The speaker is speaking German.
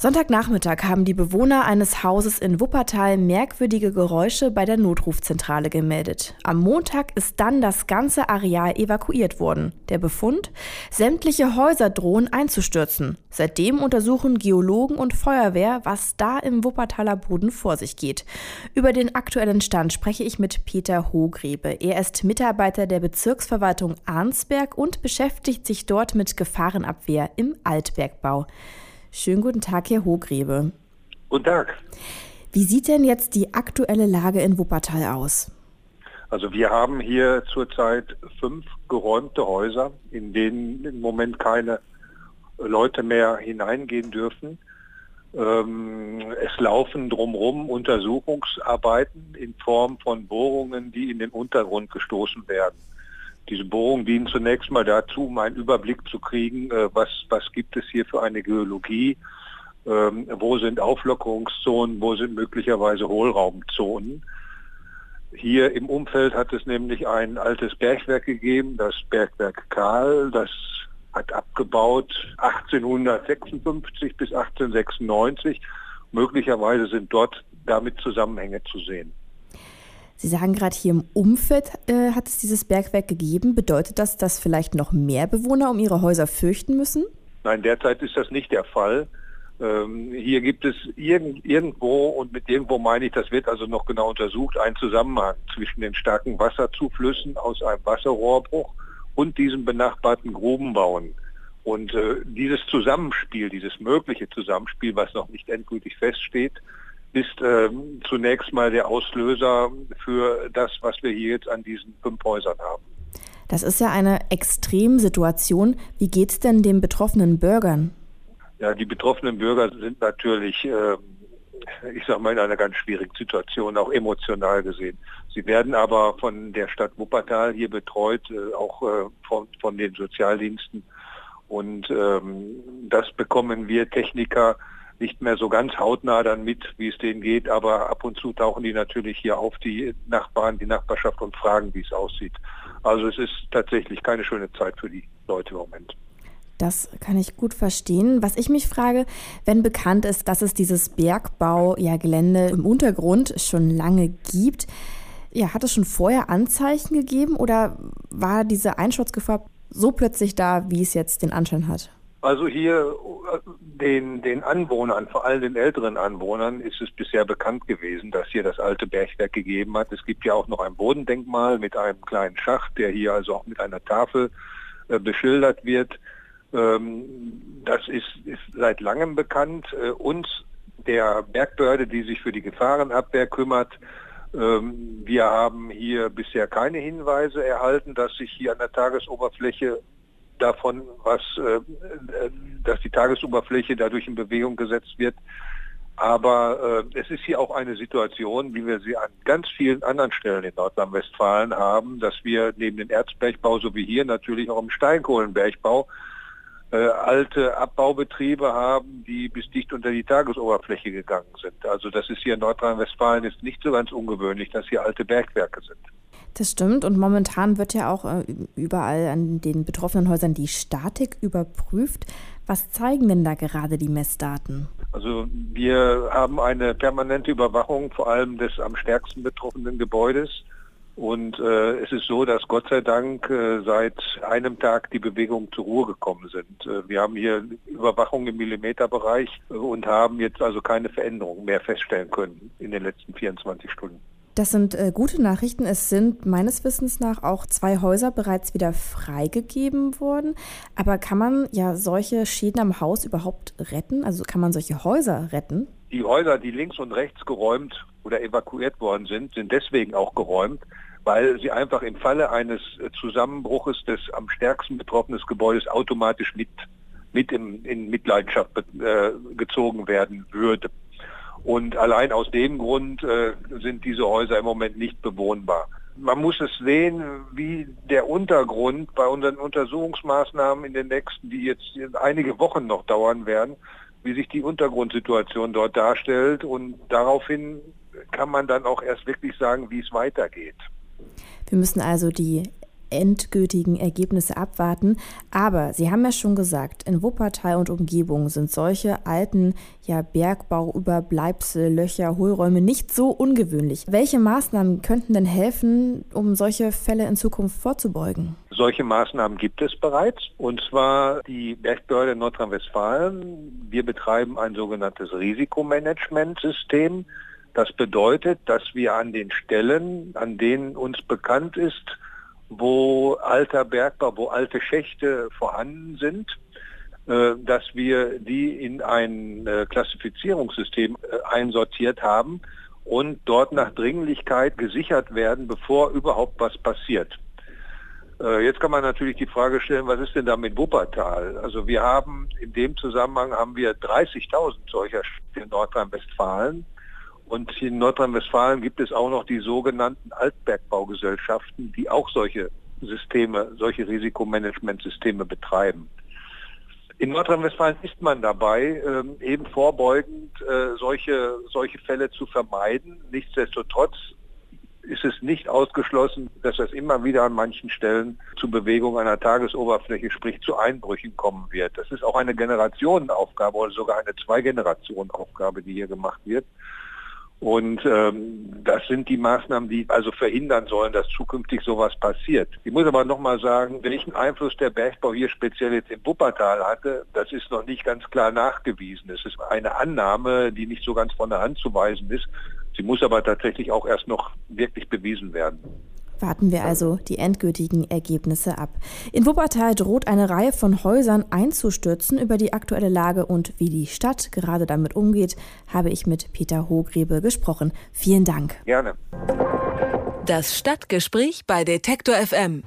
Sonntagnachmittag haben die Bewohner eines Hauses in Wuppertal merkwürdige Geräusche bei der Notrufzentrale gemeldet. Am Montag ist dann das ganze Areal evakuiert worden. Der Befund? Sämtliche Häuser drohen einzustürzen. Seitdem untersuchen Geologen und Feuerwehr, was da im Wuppertaler Boden vor sich geht. Über den aktuellen Stand spreche ich mit Peter Hohgrebe. Er ist Mitarbeiter der Bezirksverwaltung Arnsberg und beschäftigt sich dort mit Gefahrenabwehr im Altbergbau. Schönen guten Tag, Herr Hohgrebe. Guten Tag. Wie sieht denn jetzt die aktuelle Lage in Wuppertal aus? Also wir haben hier zurzeit fünf geräumte Häuser, in denen im Moment keine Leute mehr hineingehen dürfen. Ähm, es laufen drumherum Untersuchungsarbeiten in Form von Bohrungen, die in den Untergrund gestoßen werden. Diese Bohrungen dienen zunächst mal dazu, um einen Überblick zu kriegen, äh, was, was gibt es hier für eine Geologie, ähm, wo sind Auflockerungszonen, wo sind möglicherweise Hohlraumzonen. Hier im Umfeld hat es nämlich ein altes Bergwerk gegeben, das Bergwerk Karl, das hat abgebaut 1856 bis 1896. Möglicherweise sind dort damit Zusammenhänge zu sehen. Sie sagen gerade hier im Umfeld äh, hat es dieses Bergwerk gegeben. Bedeutet das, dass vielleicht noch mehr Bewohner um ihre Häuser fürchten müssen? Nein, derzeit ist das nicht der Fall. Ähm, hier gibt es irgend, irgendwo, und mit irgendwo meine ich, das wird also noch genau untersucht, einen Zusammenhang zwischen den starken Wasserzuflüssen aus einem Wasserrohrbruch und diesem benachbarten Grubenbauen. Und äh, dieses Zusammenspiel, dieses mögliche Zusammenspiel, was noch nicht endgültig feststeht, ist äh, zunächst mal der Auslöser für das, was wir hier jetzt an diesen fünf Häusern haben. Das ist ja eine Extremsituation. Wie geht es denn den betroffenen Bürgern? Ja, die betroffenen Bürger sind natürlich, äh, ich sage mal, in einer ganz schwierigen Situation, auch emotional gesehen. Sie werden aber von der Stadt Wuppertal hier betreut, äh, auch äh, von, von, den Sozialdiensten. Und ähm, das bekommen wir Techniker nicht mehr so ganz hautnah dann mit, wie es denen geht, aber ab und zu tauchen die natürlich hier auf, die Nachbarn, die Nachbarschaft und fragen, wie es aussieht. Also es ist tatsächlich keine schöne Zeit für die Leute im Moment. Das kann ich gut verstehen. Was ich mich frage, wenn bekannt ist, dass es dieses Bergbaugelände im Untergrund schon lange gibt, ja, hat es schon vorher Anzeichen gegeben oder war diese Einschutzgefahr so plötzlich da, wie es jetzt den Anschein hat? Also hier den, den Anwohnern, vor allem den älteren Anwohnern, ist es bisher bekannt gewesen, dass hier das alte Bergwerk gegeben hat. Es gibt ja auch noch ein Bodendenkmal mit einem kleinen Schacht, der hier also auch mit einer Tafel äh, beschildert wird. Ähm, das ist, ist seit langem bekannt. Äh, uns, der Bergbehörde, die sich für die Gefahrenabwehr kümmert, ähm, wir haben hier bisher keine Hinweise erhalten, dass sich hier an der Tagesoberfläche davon, was, äh, äh, dass die Tagesoberfläche dadurch in Bewegung gesetzt wird. Aber äh, es ist hier auch eine Situation, wie wir sie an ganz vielen anderen Stellen in Nordrhein-Westfalen haben, dass wir neben dem Erzbergbau, so wie hier natürlich auch im Steinkohlenbergbau, äh, alte Abbaubetriebe haben, die bis dicht unter die Tagesoberfläche gegangen sind. Also das ist hier in Nordrhein-Westfalen jetzt nicht so ganz ungewöhnlich, dass hier alte Bergwerke sind. Das stimmt und momentan wird ja auch äh, überall an den betroffenen Häusern die Statik überprüft. Was zeigen denn da gerade die Messdaten? Also wir haben eine permanente Überwachung vor allem des am stärksten betroffenen Gebäudes. Und äh, es ist so, dass Gott sei Dank äh, seit einem Tag die Bewegungen zur Ruhe gekommen sind. Äh, wir haben hier Überwachung im Millimeterbereich äh, und haben jetzt also keine Veränderungen mehr feststellen können in den letzten 24 Stunden. Das sind äh, gute Nachrichten. Es sind meines Wissens nach auch zwei Häuser bereits wieder freigegeben worden. Aber kann man ja solche Schäden am Haus überhaupt retten? Also kann man solche Häuser retten? Die Häuser, die links und rechts geräumt oder evakuiert worden sind, sind deswegen auch geräumt, weil sie einfach im Falle eines Zusammenbruches des am stärksten betroffenen Gebäudes automatisch mit, mit in, in Mitleidenschaft äh, gezogen werden würde. Und allein aus dem Grund äh, sind diese Häuser im Moment nicht bewohnbar. Man muss es sehen, wie der Untergrund bei unseren Untersuchungsmaßnahmen in den nächsten, die jetzt einige Wochen noch dauern werden, wie sich die Untergrundsituation dort darstellt. Und daraufhin kann man dann auch erst wirklich sagen, wie es weitergeht. Wir müssen also die endgültigen Ergebnisse abwarten. Aber Sie haben ja schon gesagt, in Wuppertal und Umgebung sind solche alten ja, Bergbauüberbleibsel, Löcher, Hohlräume nicht so ungewöhnlich. Welche Maßnahmen könnten denn helfen, um solche Fälle in Zukunft vorzubeugen? Solche Maßnahmen gibt es bereits, und zwar die Bergbehörde Nordrhein-Westfalen. Wir betreiben ein sogenanntes Risikomanagementsystem. Das bedeutet, dass wir an den Stellen, an denen uns bekannt ist, wo alter Bergbau, wo alte Schächte vorhanden sind, äh, dass wir die in ein äh, Klassifizierungssystem äh, einsortiert haben und dort nach Dringlichkeit gesichert werden, bevor überhaupt was passiert. Jetzt kann man natürlich die Frage stellen, was ist denn da mit Wuppertal? Also wir haben in dem Zusammenhang haben wir 30.000 solcher in Nordrhein-Westfalen. Und in Nordrhein-Westfalen gibt es auch noch die sogenannten Altbergbaugesellschaften, die auch solche Systeme, solche Risikomanagementsysteme betreiben. In Nordrhein-Westfalen ist man dabei, ähm, eben vorbeugend äh, solche, solche Fälle zu vermeiden. Nichtsdestotrotz ist es nicht ausgeschlossen, dass es immer wieder an manchen Stellen zu Bewegung einer Tagesoberfläche, sprich zu Einbrüchen kommen wird. Das ist auch eine Generationenaufgabe oder sogar eine Zwei-Generationen-Aufgabe, die hier gemacht wird. Und ähm, das sind die Maßnahmen, die also verhindern sollen, dass zukünftig sowas passiert. Ich muss aber nochmal sagen, welchen Einfluss der Bergbau hier speziell jetzt im Wuppertal hatte, das ist noch nicht ganz klar nachgewiesen. Es ist eine Annahme, die nicht so ganz von der Hand zu weisen ist. Sie muss aber tatsächlich auch erst noch wirklich bewiesen werden. Warten wir also die endgültigen Ergebnisse ab. In Wuppertal droht eine Reihe von Häusern einzustürzen. Über die aktuelle Lage und wie die Stadt gerade damit umgeht, habe ich mit Peter Hogrebe gesprochen. Vielen Dank. Gerne. Das Stadtgespräch bei Detektor FM.